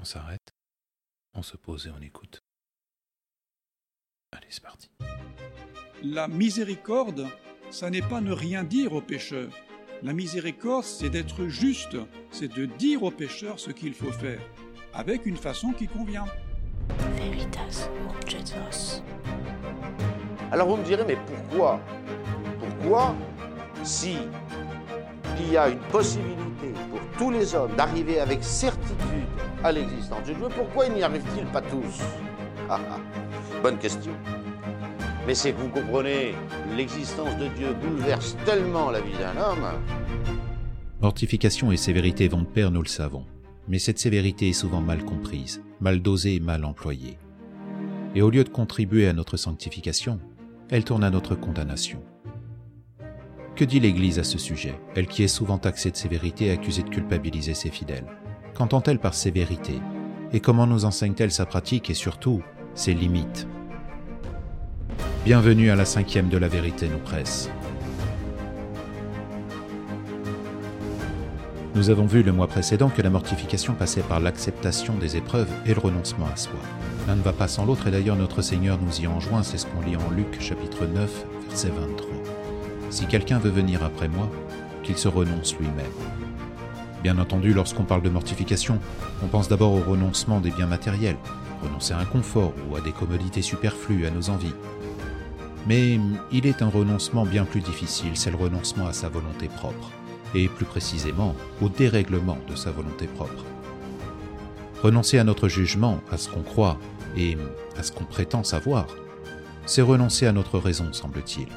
On s'arrête, on se pose et on écoute. Allez, c'est parti. La miséricorde, ça n'est pas ne rien dire aux pécheurs. La miséricorde, c'est d'être juste, c'est de dire aux pécheurs ce qu'il faut faire, avec une façon qui convient. Veritas. Alors vous me direz, mais pourquoi? Pourquoi, si il y a une possibilité tous les hommes d'arriver avec certitude à l'existence de Dieu, pourquoi il n'y arrive-t-il pas tous? Ah, ah. Bonne question. Mais c'est que vous comprenez, l'existence de Dieu bouleverse tellement la vie d'un homme. Mortification et sévérité vont de pair, nous le savons. Mais cette sévérité est souvent mal comprise, mal dosée et mal employée. Et au lieu de contribuer à notre sanctification, elle tourne à notre condamnation. Que dit l'Église à ce sujet, elle qui est souvent taxée de sévérité et accusée de culpabiliser ses fidèles Qu'entend-elle par sévérité? Et comment nous enseigne-t-elle sa pratique et surtout ses limites? Bienvenue à la cinquième de la vérité nous presse. Nous avons vu le mois précédent que la mortification passait par l'acceptation des épreuves et le renoncement à soi. L'un ne va pas sans l'autre et d'ailleurs notre Seigneur nous y enjoint, c'est ce qu'on lit en Luc chapitre 9 verset 23. Si quelqu'un veut venir après moi, qu'il se renonce lui-même. Bien entendu, lorsqu'on parle de mortification, on pense d'abord au renoncement des biens matériels, renoncer à un confort ou à des commodités superflues, à nos envies. Mais il est un renoncement bien plus difficile, c'est le renoncement à sa volonté propre, et plus précisément au dérèglement de sa volonté propre. Renoncer à notre jugement, à ce qu'on croit et à ce qu'on prétend savoir, c'est renoncer à notre raison, semble-t-il.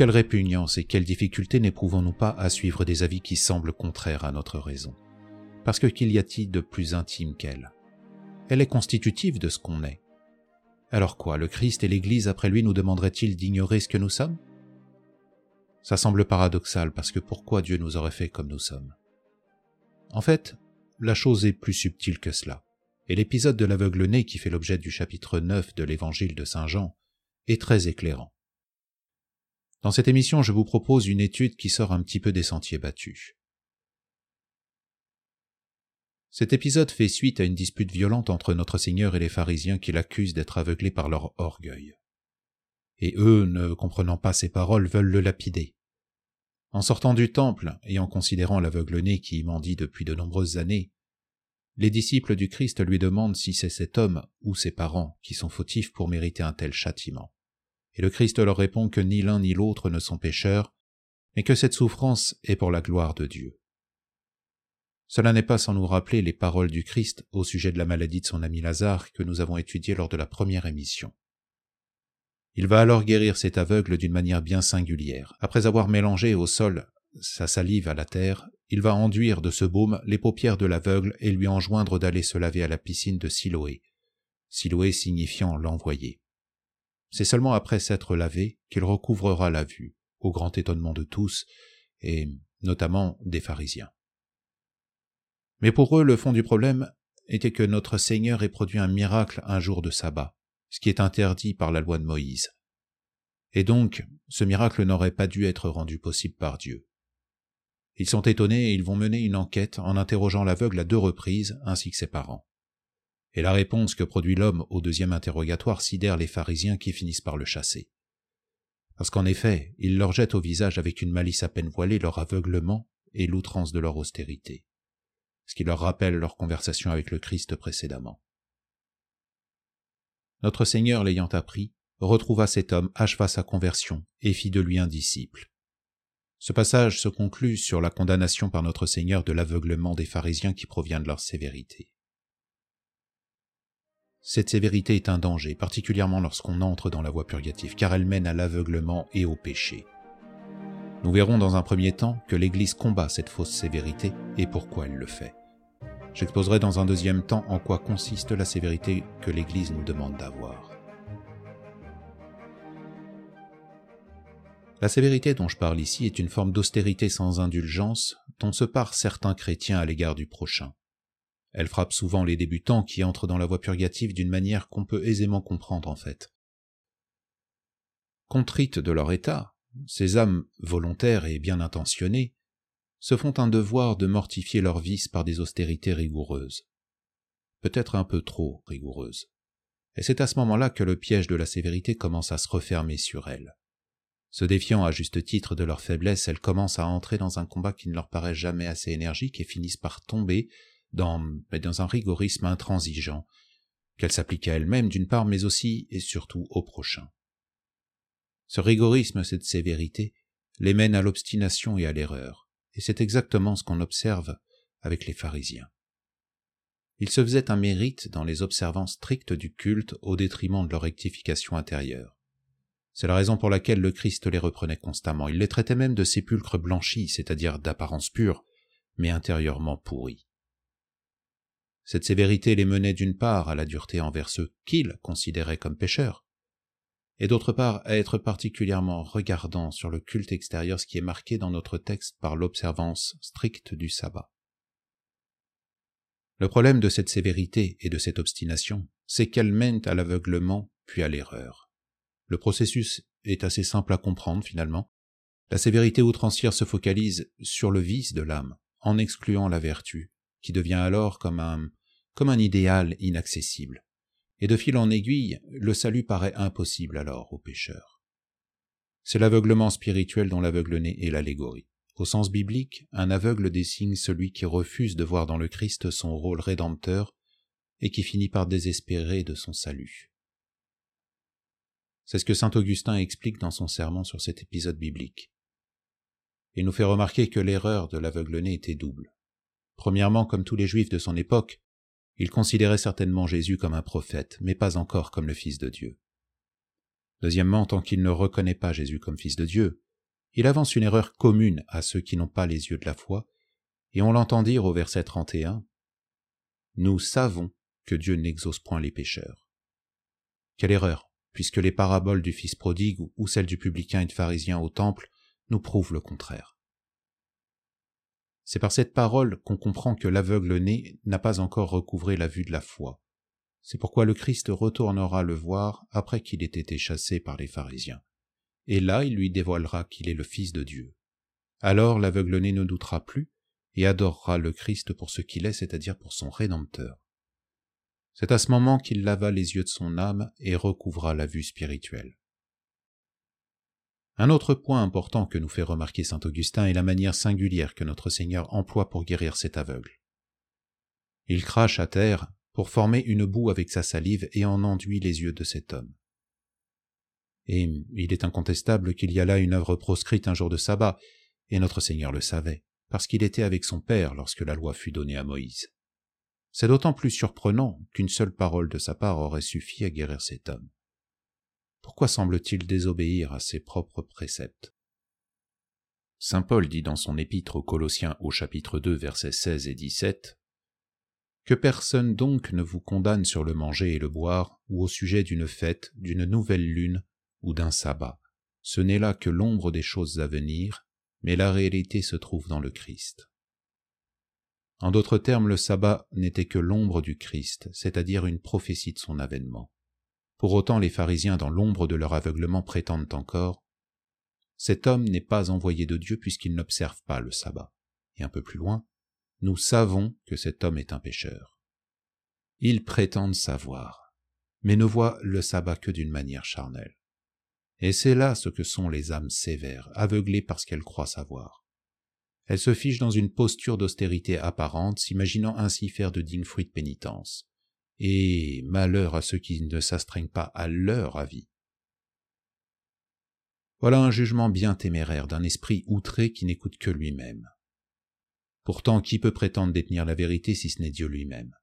Quelle répugnance et quelle difficulté n'éprouvons-nous pas à suivre des avis qui semblent contraires à notre raison? Parce que qu'il y a-t-il de plus intime qu'elle? Elle est constitutive de ce qu'on est. Alors quoi, le Christ et l'Église après lui nous demanderaient-ils d'ignorer ce que nous sommes? Ça semble paradoxal parce que pourquoi Dieu nous aurait fait comme nous sommes? En fait, la chose est plus subtile que cela, et l'épisode de l'aveugle-né qui fait l'objet du chapitre 9 de l'Évangile de Saint Jean est très éclairant. Dans cette émission, je vous propose une étude qui sort un petit peu des sentiers battus. Cet épisode fait suite à une dispute violente entre notre Seigneur et les pharisiens qui l'accusent d'être aveuglés par leur orgueil. Et eux, ne comprenant pas ces paroles, veulent le lapider. En sortant du temple et en considérant l'aveugle-né qui y mendie depuis de nombreuses années, les disciples du Christ lui demandent si c'est cet homme ou ses parents qui sont fautifs pour mériter un tel châtiment. Et le Christ leur répond que ni l'un ni l'autre ne sont pécheurs, mais que cette souffrance est pour la gloire de Dieu. Cela n'est pas sans nous rappeler les paroles du Christ au sujet de la maladie de son ami Lazare que nous avons étudiées lors de la première émission. Il va alors guérir cet aveugle d'une manière bien singulière. Après avoir mélangé au sol sa salive à la terre, il va enduire de ce baume les paupières de l'aveugle et lui enjoindre d'aller se laver à la piscine de Siloé, Siloé signifiant l'envoyé. C'est seulement après s'être lavé qu'il recouvrera la vue, au grand étonnement de tous, et notamment des pharisiens. Mais pour eux, le fond du problème était que notre Seigneur ait produit un miracle un jour de sabbat, ce qui est interdit par la loi de Moïse. Et donc, ce miracle n'aurait pas dû être rendu possible par Dieu. Ils sont étonnés et ils vont mener une enquête en interrogeant l'aveugle à deux reprises ainsi que ses parents. Et la réponse que produit l'homme au deuxième interrogatoire sidère les pharisiens qui finissent par le chasser. Parce qu'en effet, il leur jette au visage avec une malice à peine voilée leur aveuglement et l'outrance de leur austérité, ce qui leur rappelle leur conversation avec le Christ précédemment. Notre Seigneur l'ayant appris, retrouva cet homme, acheva sa conversion et fit de lui un disciple. Ce passage se conclut sur la condamnation par notre Seigneur de l'aveuglement des pharisiens qui provient de leur sévérité. Cette sévérité est un danger, particulièrement lorsqu'on entre dans la voie purgative, car elle mène à l'aveuglement et au péché. Nous verrons dans un premier temps que l'Église combat cette fausse sévérité et pourquoi elle le fait. J'exposerai dans un deuxième temps en quoi consiste la sévérité que l'Église nous demande d'avoir. La sévérité dont je parle ici est une forme d'austérité sans indulgence dont se parent certains chrétiens à l'égard du prochain. Elle frappe souvent les débutants qui entrent dans la voie purgative d'une manière qu'on peut aisément comprendre en fait. Contrites de leur état, ces âmes volontaires et bien intentionnées se font un devoir de mortifier leurs vices par des austérités rigoureuses, peut-être un peu trop rigoureuse. Et c'est à ce moment-là que le piège de la sévérité commence à se refermer sur elles. Se défiant à juste titre de leur faiblesse, elles commencent à entrer dans un combat qui ne leur paraît jamais assez énergique et finissent par tomber dans, dans un rigorisme intransigeant, qu'elles s'appliquent à elles-mêmes d'une part, mais aussi et surtout au prochain. Ce rigorisme, cette sévérité, les mène à l'obstination et à l'erreur, et c'est exactement ce qu'on observe avec les pharisiens. Ils se faisaient un mérite dans les observances strictes du culte au détriment de leur rectification intérieure. C'est la raison pour laquelle le Christ les reprenait constamment. Il les traitait même de sépulcres blanchis, c'est-à-dire d'apparence pure, mais intérieurement pourris. Cette sévérité les menait d'une part à la dureté envers ceux qu'ils considéraient comme pécheurs, et d'autre part à être particulièrement regardants sur le culte extérieur, ce qui est marqué dans notre texte par l'observance stricte du sabbat. Le problème de cette sévérité et de cette obstination, c'est qu'elle mène à l'aveuglement puis à l'erreur. Le processus est assez simple à comprendre finalement. La sévérité outrancière se focalise sur le vice de l'âme, en excluant la vertu, qui devient alors comme un, comme un idéal inaccessible. Et de fil en aiguille, le salut paraît impossible alors aux pécheurs. C'est l'aveuglement spirituel dont l'aveugle-né est l'allégorie. Au sens biblique, un aveugle désigne celui qui refuse de voir dans le Christ son rôle rédempteur et qui finit par désespérer de son salut. C'est ce que saint Augustin explique dans son sermon sur cet épisode biblique. Il nous fait remarquer que l'erreur de l'aveugle-né était double. Premièrement, comme tous les juifs de son époque, il considérait certainement Jésus comme un prophète, mais pas encore comme le Fils de Dieu. Deuxièmement, tant qu'il ne reconnaît pas Jésus comme Fils de Dieu, il avance une erreur commune à ceux qui n'ont pas les yeux de la foi, et on l'entend dire au verset 31, Nous savons que Dieu n'exauce point les pécheurs. Quelle erreur, puisque les paraboles du Fils prodigue ou celles du publicain et du pharisien au temple nous prouvent le contraire. C'est par cette parole qu'on comprend que l'aveugle-né n'a pas encore recouvré la vue de la foi. C'est pourquoi le Christ retournera le voir après qu'il ait été chassé par les pharisiens et là il lui dévoilera qu'il est le Fils de Dieu. Alors l'aveugle-né ne doutera plus et adorera le Christ pour ce qu'il est, c'est-à-dire pour son Rédempteur. C'est à ce moment qu'il lava les yeux de son âme et recouvra la vue spirituelle. Un autre point important que nous fait remarquer saint Augustin est la manière singulière que notre Seigneur emploie pour guérir cet aveugle. Il crache à terre pour former une boue avec sa salive et en enduit les yeux de cet homme. Et il est incontestable qu'il y a là une œuvre proscrite un jour de sabbat, et notre Seigneur le savait, parce qu'il était avec son Père lorsque la loi fut donnée à Moïse. C'est d'autant plus surprenant qu'une seule parole de sa part aurait suffi à guérir cet homme. Pourquoi semble-t-il désobéir à ses propres préceptes? Saint Paul dit dans son épître aux Colossiens au chapitre 2 versets 16 et 17 Que personne donc ne vous condamne sur le manger et le boire, ou au sujet d'une fête, d'une nouvelle lune, ou d'un sabbat. Ce n'est là que l'ombre des choses à venir, mais la réalité se trouve dans le Christ. En d'autres termes, le sabbat n'était que l'ombre du Christ, c'est-à-dire une prophétie de son avènement. Pour autant, les pharisiens, dans l'ombre de leur aveuglement, prétendent encore Cet homme n'est pas envoyé de Dieu puisqu'il n'observe pas le sabbat. Et un peu plus loin, nous savons que cet homme est un pécheur. Ils prétendent savoir, mais ne voient le sabbat que d'une manière charnelle. Et c'est là ce que sont les âmes sévères, aveuglées parce qu'elles croient savoir. Elles se fichent dans une posture d'austérité apparente, s'imaginant ainsi faire de dignes fruits de pénitence. Et malheur à ceux qui ne s'astreignent pas à leur avis. Voilà un jugement bien téméraire d'un esprit outré qui n'écoute que lui-même. Pourtant, qui peut prétendre détenir la vérité si ce n'est Dieu lui-même?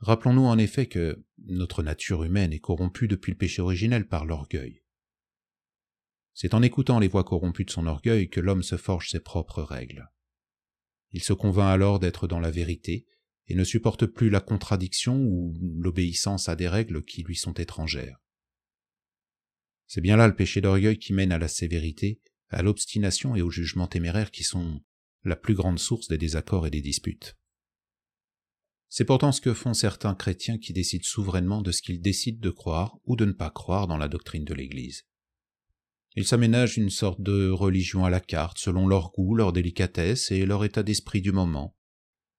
Rappelons-nous en effet que notre nature humaine est corrompue depuis le péché originel par l'orgueil. C'est en écoutant les voix corrompues de son orgueil que l'homme se forge ses propres règles. Il se convainc alors d'être dans la vérité et ne supporte plus la contradiction ou l'obéissance à des règles qui lui sont étrangères. C'est bien là le péché d'orgueil qui mène à la sévérité, à l'obstination et au jugement téméraire qui sont la plus grande source des désaccords et des disputes. C'est pourtant ce que font certains chrétiens qui décident souverainement de ce qu'ils décident de croire ou de ne pas croire dans la doctrine de l'Église. Ils s'aménagent une sorte de religion à la carte selon leur goût, leur délicatesse et leur état d'esprit du moment.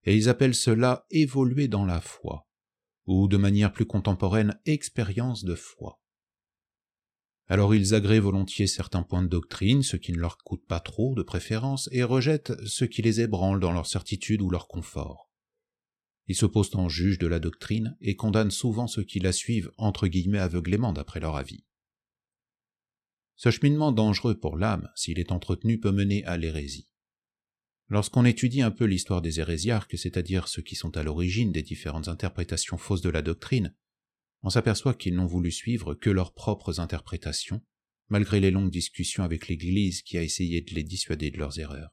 Et ils appellent cela évoluer dans la foi, ou de manière plus contemporaine expérience de foi. Alors ils agréent volontiers certains points de doctrine, ce qui ne leur coûte pas trop de préférence, et rejettent ce qui les ébranle dans leur certitude ou leur confort. Ils se posent en juge de la doctrine et condamnent souvent ceux qui la suivent entre guillemets aveuglément d'après leur avis. Ce cheminement dangereux pour l'âme, s'il est entretenu, peut mener à l'hérésie. Lorsqu'on étudie un peu l'histoire des hérésiarques, c'est-à-dire ceux qui sont à l'origine des différentes interprétations fausses de la doctrine, on s'aperçoit qu'ils n'ont voulu suivre que leurs propres interprétations, malgré les longues discussions avec l'Église qui a essayé de les dissuader de leurs erreurs.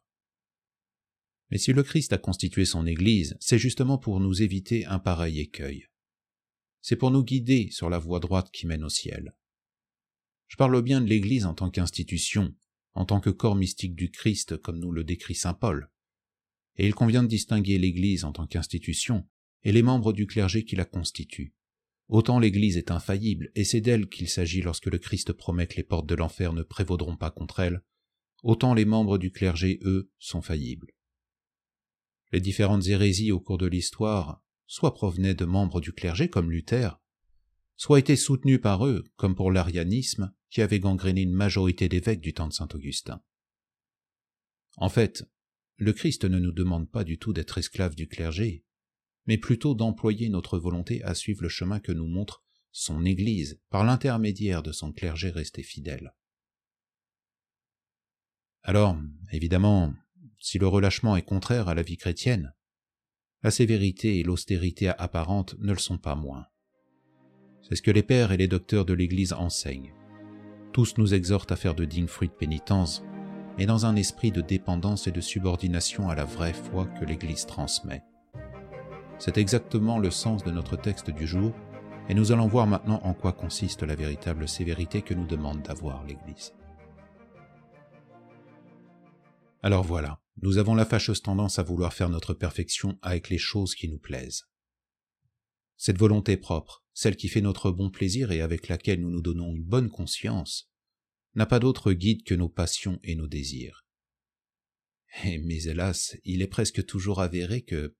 Mais si le Christ a constitué son Église, c'est justement pour nous éviter un pareil écueil. C'est pour nous guider sur la voie droite qui mène au ciel. Je parle bien de l'Église en tant qu'institution, en tant que corps mystique du Christ comme nous le décrit saint Paul. Et il convient de distinguer l'Église en tant qu'institution et les membres du clergé qui la constituent. Autant l'Église est infaillible, et c'est d'elle qu'il s'agit lorsque le Christ promet que les portes de l'enfer ne prévaudront pas contre elle, autant les membres du clergé, eux, sont faillibles. Les différentes hérésies au cours de l'histoire soit provenaient de membres du clergé comme Luther, soit étaient soutenues par eux, comme pour l'arianisme, qui avait gangréné une majorité d'évêques du temps de saint Augustin. En fait, le Christ ne nous demande pas du tout d'être esclaves du clergé, mais plutôt d'employer notre volonté à suivre le chemin que nous montre son Église par l'intermédiaire de son clergé resté fidèle. Alors, évidemment, si le relâchement est contraire à la vie chrétienne, la sévérité et l'austérité apparente ne le sont pas moins. C'est ce que les pères et les docteurs de l'Église enseignent. Tous nous exhortent à faire de dignes fruits de pénitence, mais dans un esprit de dépendance et de subordination à la vraie foi que l'Église transmet. C'est exactement le sens de notre texte du jour, et nous allons voir maintenant en quoi consiste la véritable sévérité que nous demande d'avoir l'Église. Alors voilà, nous avons la fâcheuse tendance à vouloir faire notre perfection avec les choses qui nous plaisent. Cette volonté propre, celle qui fait notre bon plaisir et avec laquelle nous nous donnons une bonne conscience, n'a pas d'autre guide que nos passions et nos désirs. mais hélas, il est presque toujours avéré que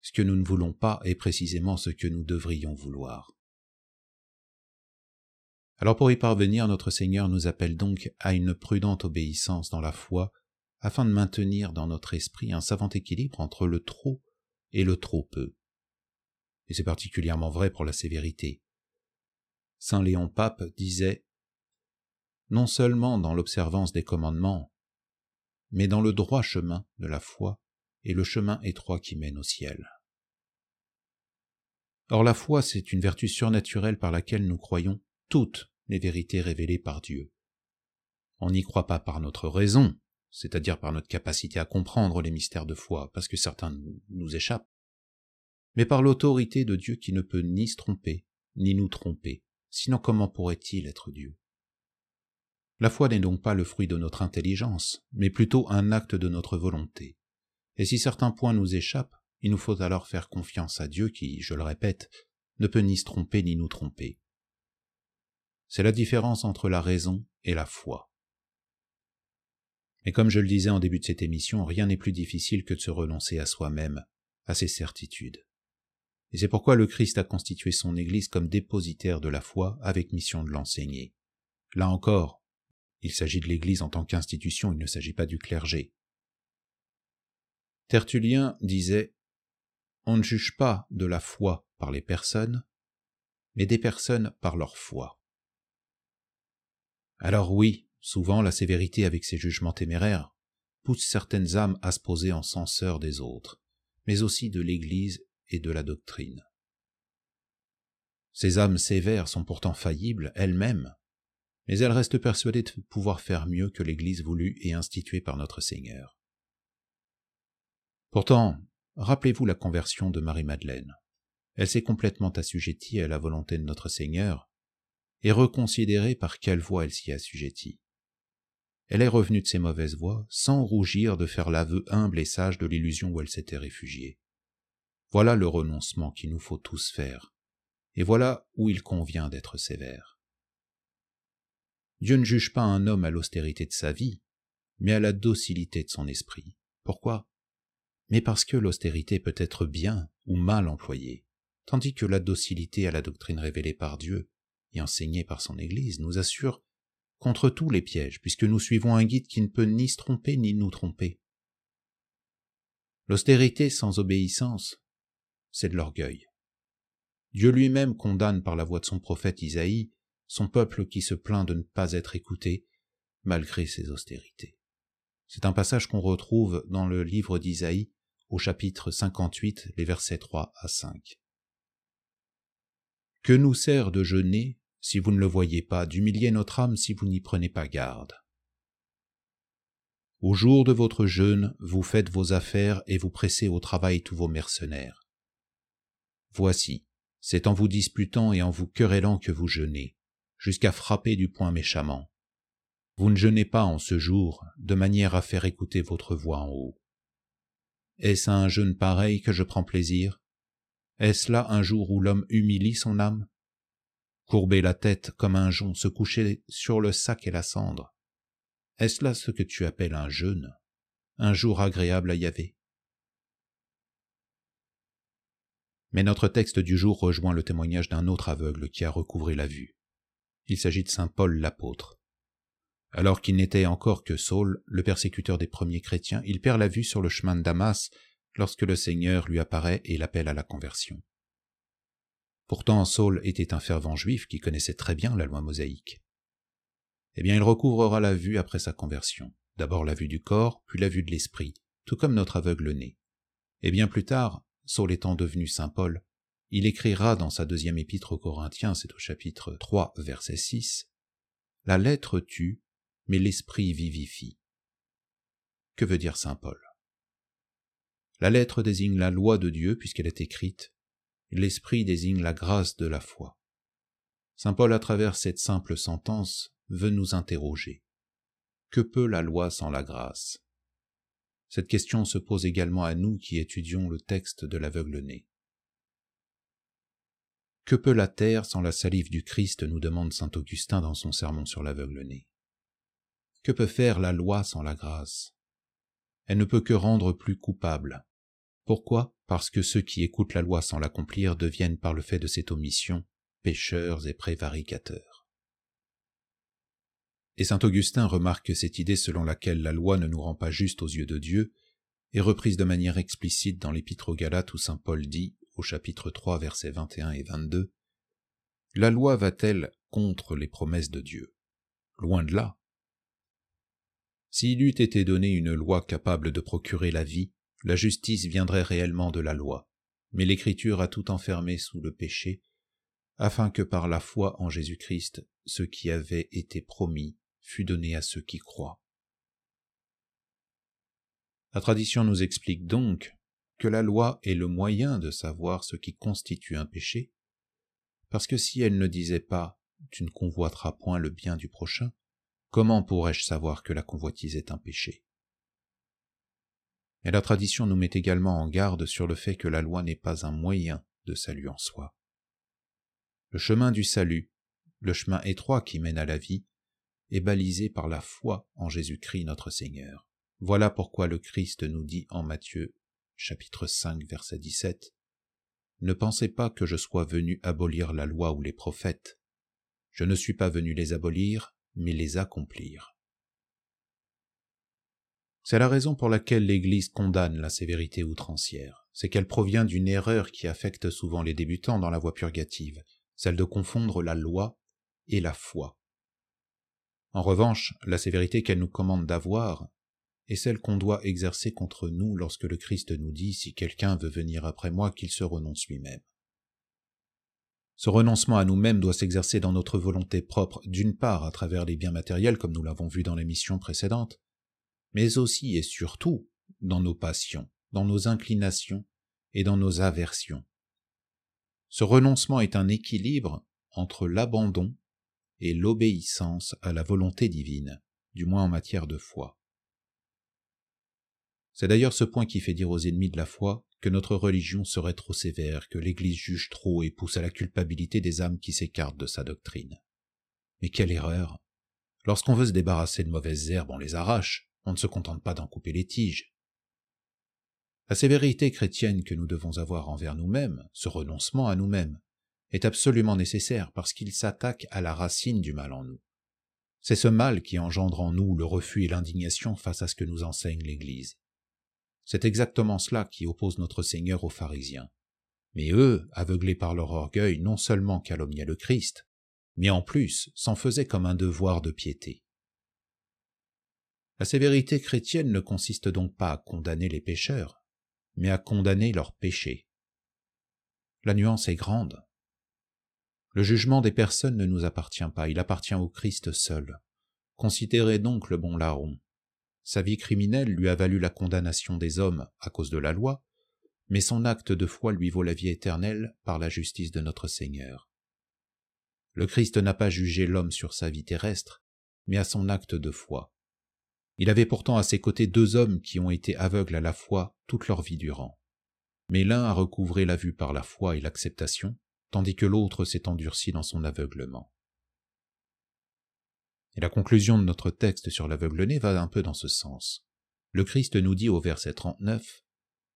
ce que nous ne voulons pas est précisément ce que nous devrions vouloir. Alors pour y parvenir, notre Seigneur nous appelle donc à une prudente obéissance dans la foi, afin de maintenir dans notre esprit un savant équilibre entre le trop et le trop peu. Et c'est particulièrement vrai pour la sévérité. Saint Léon Pape disait Non seulement dans l'observance des commandements, mais dans le droit chemin de la foi, et le chemin étroit qui mène au ciel. Or la foi, c'est une vertu surnaturelle par laquelle nous croyons toutes les vérités révélées par Dieu. On n'y croit pas par notre raison, c'est-à-dire par notre capacité à comprendre les mystères de foi, parce que certains nous échappent, mais par l'autorité de Dieu qui ne peut ni se tromper, ni nous tromper, sinon comment pourrait-il être Dieu? La foi n'est donc pas le fruit de notre intelligence, mais plutôt un acte de notre volonté. Et si certains points nous échappent, il nous faut alors faire confiance à Dieu qui, je le répète, ne peut ni se tromper ni nous tromper. C'est la différence entre la raison et la foi. Et comme je le disais en début de cette émission, rien n'est plus difficile que de se renoncer à soi-même, à ses certitudes. Et c'est pourquoi le Christ a constitué son Église comme dépositaire de la foi avec mission de l'enseigner. Là encore, il s'agit de l'Église en tant qu'institution, il ne s'agit pas du clergé. Tertullien disait On ne juge pas de la foi par les personnes, mais des personnes par leur foi. Alors oui, souvent la sévérité avec ses jugements téméraires pousse certaines âmes à se poser en censeur des autres, mais aussi de l'Église et de la doctrine. Ces âmes sévères sont pourtant faillibles elles-mêmes, mais elles restent persuadées de pouvoir faire mieux que l'Église voulue et instituée par notre Seigneur. Pourtant, rappelez-vous la conversion de Marie-Madeleine. Elle s'est complètement assujettie à la volonté de notre Seigneur, et reconsidérez par quelle voie elle s'y assujettit. Elle est revenue de ses mauvaises voies sans rougir de faire l'aveu humble et sage de l'illusion où elle s'était réfugiée. Voilà le renoncement qu'il nous faut tous faire, et voilà où il convient d'être sévère. Dieu ne juge pas un homme à l'austérité de sa vie, mais à la docilité de son esprit. Pourquoi? Mais parce que l'austérité peut être bien ou mal employée, tandis que la docilité à la doctrine révélée par Dieu et enseignée par son Église nous assure contre tous les pièges, puisque nous suivons un guide qui ne peut ni se tromper ni nous tromper. L'austérité sans obéissance, c'est de l'orgueil. Dieu lui-même condamne par la voix de son prophète Isaïe son peuple qui se plaint de ne pas être écouté malgré ses austérités. C'est un passage qu'on retrouve dans le livre d'Isaïe au chapitre 58, les versets 3 à 5. Que nous sert de jeûner si vous ne le voyez pas, d'humilier notre âme si vous n'y prenez pas garde? Au jour de votre jeûne, vous faites vos affaires et vous pressez au travail tous vos mercenaires. Voici, c'est en vous disputant et en vous querellant que vous jeûnez, jusqu'à frapper du poing méchamment. Vous ne jeûnez pas en ce jour, de manière à faire écouter votre voix en haut. Est-ce à un jeûne pareil que je prends plaisir? Est-ce là un jour où l'homme humilie son âme? Courber la tête comme un jonc, se coucher sur le sac et la cendre. Est-ce là ce que tu appelles un jeûne? Un jour agréable à Yahvé Mais notre texte du jour rejoint le témoignage d'un autre aveugle qui a recouvré la vue. Il s'agit de saint Paul l'apôtre. Alors qu'il n'était encore que Saul, le persécuteur des premiers chrétiens, il perd la vue sur le chemin de Damas lorsque le Seigneur lui apparaît et l'appelle à la conversion. Pourtant Saul était un fervent juif qui connaissait très bien la loi mosaïque. Eh bien il recouvrera la vue après sa conversion, d'abord la vue du corps, puis la vue de l'esprit, tout comme notre aveugle né. Et bien plus tard, Saul étant devenu saint Paul, il écrira dans sa deuxième épître aux Corinthiens, c'est au chapitre 3, verset 6, La lettre tue, mais l'esprit vivifie. Que veut dire saint Paul? La lettre désigne la loi de Dieu puisqu'elle est écrite, l'esprit désigne la grâce de la foi. Saint Paul, à travers cette simple sentence, veut nous interroger. Que peut la loi sans la grâce? Cette question se pose également à nous qui étudions le texte de l'aveugle-né. Que peut la terre sans la salive du Christ nous demande saint Augustin dans son sermon sur l'aveugle-né. Que peut faire la loi sans la grâce? Elle ne peut que rendre plus coupable. Pourquoi? Parce que ceux qui écoutent la loi sans l'accomplir deviennent par le fait de cette omission pécheurs et prévaricateurs. Et saint Augustin remarque cette idée selon laquelle la loi ne nous rend pas juste aux yeux de Dieu, est reprise de manière explicite dans l'épître aux Galates où saint Paul dit au chapitre 3 versets 21 et 22, La loi va-t-elle contre les promesses de Dieu? Loin de là. S'il eût été donné une loi capable de procurer la vie, la justice viendrait réellement de la loi, mais l'Écriture a tout enfermé sous le péché, afin que par la foi en Jésus-Christ, ce qui avait été promis fût donné à ceux qui croient. La tradition nous explique donc que la loi est le moyen de savoir ce qui constitue un péché, parce que si elle ne disait pas Tu ne convoiteras point le bien du prochain, comment pourrais-je savoir que la convoitise est un péché? Et la tradition nous met également en garde sur le fait que la loi n'est pas un moyen de salut en soi. Le chemin du salut, le chemin étroit qui mène à la vie, est balisé par la foi en Jésus-Christ notre Seigneur. Voilà pourquoi le Christ nous dit en Matthieu chapitre 5, verset 17. Ne pensez pas que je sois venu abolir la loi ou les prophètes. Je ne suis pas venu les abolir, mais les accomplir. C'est la raison pour laquelle l'Église condamne la sévérité outrancière. C'est qu'elle provient d'une erreur qui affecte souvent les débutants dans la voie purgative, celle de confondre la loi et la foi. En revanche, la sévérité qu'elle nous commande d'avoir et celle qu'on doit exercer contre nous lorsque le Christ nous dit si quelqu'un veut venir après moi qu'il se renonce lui-même. Ce renoncement à nous-mêmes doit s'exercer dans notre volonté propre, d'une part à travers les biens matériels comme nous l'avons vu dans l'émission précédente, mais aussi et surtout dans nos passions, dans nos inclinations et dans nos aversions. Ce renoncement est un équilibre entre l'abandon et l'obéissance à la volonté divine, du moins en matière de foi. C'est d'ailleurs ce point qui fait dire aux ennemis de la foi que notre religion serait trop sévère, que l'Église juge trop et pousse à la culpabilité des âmes qui s'écartent de sa doctrine. Mais quelle erreur Lorsqu'on veut se débarrasser de mauvaises herbes, on les arrache, on ne se contente pas d'en couper les tiges. La sévérité chrétienne que nous devons avoir envers nous-mêmes, ce renoncement à nous-mêmes, est absolument nécessaire parce qu'il s'attaque à la racine du mal en nous. C'est ce mal qui engendre en nous le refus et l'indignation face à ce que nous enseigne l'Église. C'est exactement cela qui oppose notre Seigneur aux pharisiens. Mais eux, aveuglés par leur orgueil, non seulement calomniaient le Christ, mais en plus s'en faisaient comme un devoir de piété. La sévérité chrétienne ne consiste donc pas à condamner les pécheurs, mais à condamner leurs péchés. La nuance est grande. Le jugement des personnes ne nous appartient pas, il appartient au Christ seul. Considérez donc le bon larron. Sa vie criminelle lui a valu la condamnation des hommes à cause de la loi, mais son acte de foi lui vaut la vie éternelle par la justice de notre Seigneur. Le Christ n'a pas jugé l'homme sur sa vie terrestre, mais à son acte de foi. Il avait pourtant à ses côtés deux hommes qui ont été aveugles à la foi toute leur vie durant. Mais l'un a recouvré la vue par la foi et l'acceptation, tandis que l'autre s'est endurci dans son aveuglement. Et la conclusion de notre texte sur l'aveugle-né va un peu dans ce sens. Le Christ nous dit au verset 39,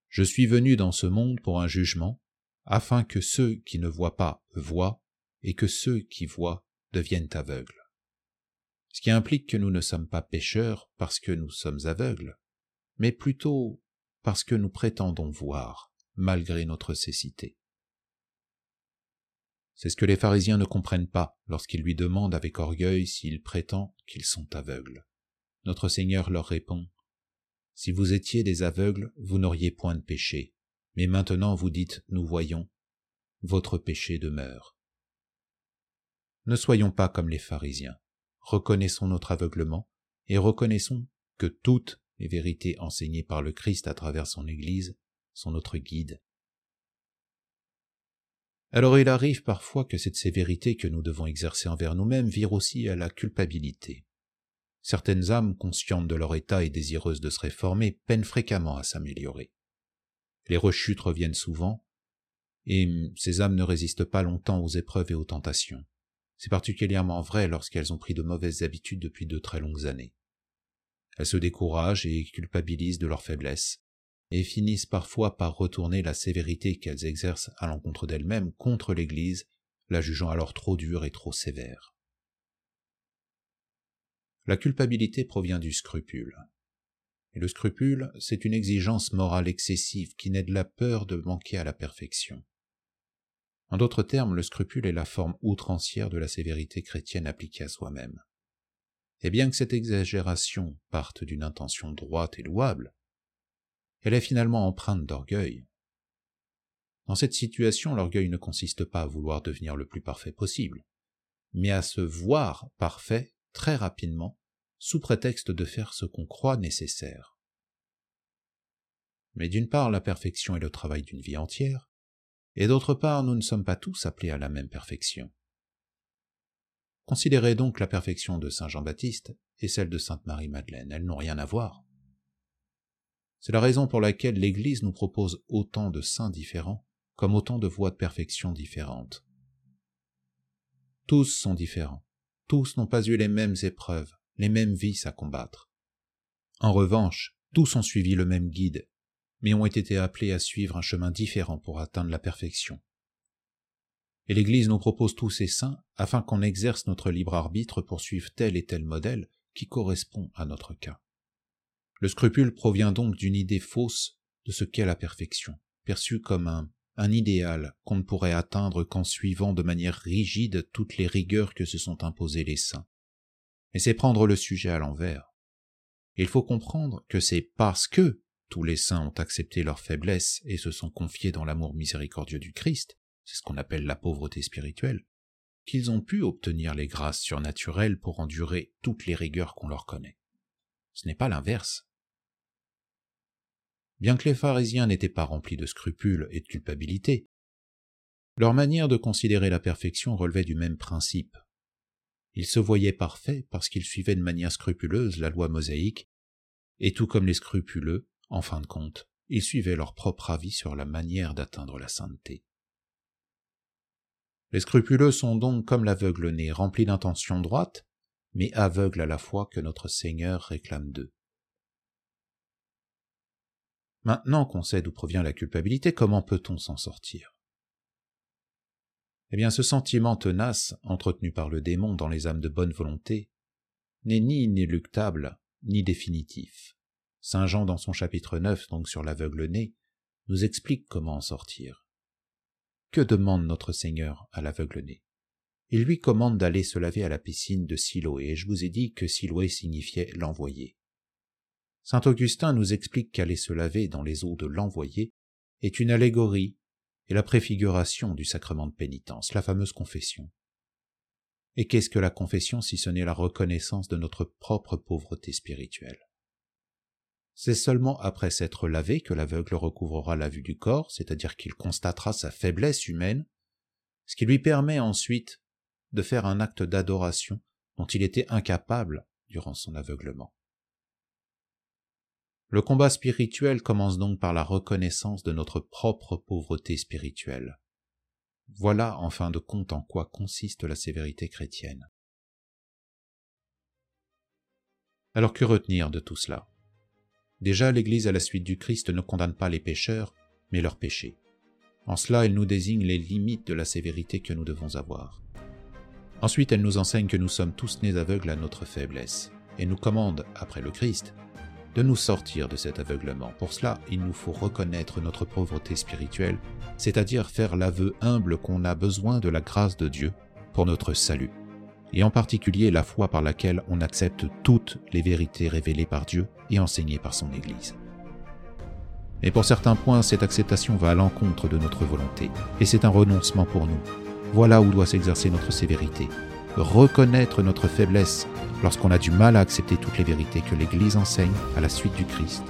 Je suis venu dans ce monde pour un jugement, afin que ceux qui ne voient pas voient, et que ceux qui voient deviennent aveugles. Ce qui implique que nous ne sommes pas pécheurs parce que nous sommes aveugles, mais plutôt parce que nous prétendons voir, malgré notre cécité. C'est ce que les pharisiens ne comprennent pas lorsqu'ils lui demandent avec orgueil s'il prétend qu'ils sont aveugles. Notre Seigneur leur répond, Si vous étiez des aveugles, vous n'auriez point de péché, mais maintenant vous dites, nous voyons, votre péché demeure. Ne soyons pas comme les pharisiens, reconnaissons notre aveuglement, et reconnaissons que toutes les vérités enseignées par le Christ à travers son Église sont notre guide alors il arrive parfois que cette sévérité que nous devons exercer envers nous-mêmes vire aussi à la culpabilité. Certaines âmes conscientes de leur état et désireuses de se réformer peinent fréquemment à s'améliorer. Les rechutes reviennent souvent, et ces âmes ne résistent pas longtemps aux épreuves et aux tentations. C'est particulièrement vrai lorsqu'elles ont pris de mauvaises habitudes depuis de très longues années. Elles se découragent et culpabilisent de leur faiblesse, et finissent parfois par retourner la sévérité qu'elles exercent à l'encontre d'elles-mêmes contre l'Église, la jugeant alors trop dure et trop sévère. La culpabilité provient du scrupule. Et le scrupule, c'est une exigence morale excessive qui naît de la peur de manquer à la perfection. En d'autres termes, le scrupule est la forme outrancière de la sévérité chrétienne appliquée à soi-même. Et bien que cette exagération parte d'une intention droite et louable, elle est finalement empreinte d'orgueil. Dans cette situation, l'orgueil ne consiste pas à vouloir devenir le plus parfait possible, mais à se voir parfait très rapidement, sous prétexte de faire ce qu'on croit nécessaire. Mais d'une part, la perfection est le travail d'une vie entière, et d'autre part, nous ne sommes pas tous appelés à la même perfection. Considérez donc la perfection de Saint Jean-Baptiste et celle de Sainte Marie-Madeleine, elles n'ont rien à voir. C'est la raison pour laquelle l'Église nous propose autant de saints différents, comme autant de voies de perfection différentes. Tous sont différents, tous n'ont pas eu les mêmes épreuves, les mêmes vices à combattre. En revanche, tous ont suivi le même guide, mais ont été appelés à suivre un chemin différent pour atteindre la perfection. Et l'Église nous propose tous ces saints afin qu'on exerce notre libre arbitre pour suivre tel et tel modèle qui correspond à notre cas. Le scrupule provient donc d'une idée fausse de ce qu'est la perfection, perçue comme un, idéal qu'on ne pourrait atteindre qu'en suivant de manière rigide toutes les rigueurs que se sont imposées les saints. Mais c'est prendre le sujet à l'envers. Il faut comprendre que c'est parce que tous les saints ont accepté leur faiblesse et se sont confiés dans l'amour miséricordieux du Christ, c'est ce qu'on appelle la pauvreté spirituelle, qu'ils ont pu obtenir les grâces surnaturelles pour endurer toutes les rigueurs qu'on leur connaît. Ce n'est pas l'inverse. Bien que les pharisiens n'étaient pas remplis de scrupules et de culpabilité, leur manière de considérer la perfection relevait du même principe. Ils se voyaient parfaits parce qu'ils suivaient de manière scrupuleuse la loi mosaïque, et tout comme les scrupuleux, en fin de compte, ils suivaient leur propre avis sur la manière d'atteindre la sainteté. Les scrupuleux sont donc comme l'aveugle-né, remplis d'intentions droites, mais aveugle à la fois que notre Seigneur réclame d'eux. Maintenant qu'on sait d'où provient la culpabilité, comment peut-on s'en sortir? Eh bien, ce sentiment tenace, entretenu par le démon dans les âmes de bonne volonté, n'est ni inéluctable, ni définitif. Saint Jean, dans son chapitre 9, donc sur l'aveugle-né, nous explique comment en sortir. Que demande notre Seigneur à l'aveugle-né? Il lui commande d'aller se laver à la piscine de Siloé, et je vous ai dit que Siloé signifiait l'envoyé. Saint Augustin nous explique qu'aller se laver dans les eaux de l'envoyé est une allégorie et la préfiguration du sacrement de pénitence, la fameuse confession. Et qu'est-ce que la confession si ce n'est la reconnaissance de notre propre pauvreté spirituelle? C'est seulement après s'être lavé que l'aveugle recouvrera la vue du corps, c'est-à-dire qu'il constatera sa faiblesse humaine, ce qui lui permet ensuite de faire un acte d'adoration dont il était incapable durant son aveuglement. Le combat spirituel commence donc par la reconnaissance de notre propre pauvreté spirituelle. Voilà en fin de compte en quoi consiste la sévérité chrétienne. Alors que retenir de tout cela? Déjà, l'Église à la suite du Christ ne condamne pas les pécheurs, mais leurs péchés. En cela, elle nous désigne les limites de la sévérité que nous devons avoir. Ensuite, elle nous enseigne que nous sommes tous nés aveugles à notre faiblesse, et nous commande, après le Christ, de nous sortir de cet aveuglement. Pour cela, il nous faut reconnaître notre pauvreté spirituelle, c'est-à-dire faire l'aveu humble qu'on a besoin de la grâce de Dieu pour notre salut, et en particulier la foi par laquelle on accepte toutes les vérités révélées par Dieu et enseignées par son Église. Et pour certains points, cette acceptation va à l'encontre de notre volonté, et c'est un renoncement pour nous. Voilà où doit s'exercer notre sévérité. Reconnaître notre faiblesse lorsqu'on a du mal à accepter toutes les vérités que l'Église enseigne à la suite du Christ.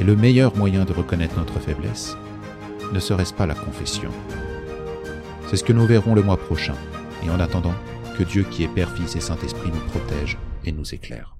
Et le meilleur moyen de reconnaître notre faiblesse ne serait-ce pas la confession C'est ce que nous verrons le mois prochain. Et en attendant, que Dieu qui est Père, Fils et Saint-Esprit nous protège et nous éclaire.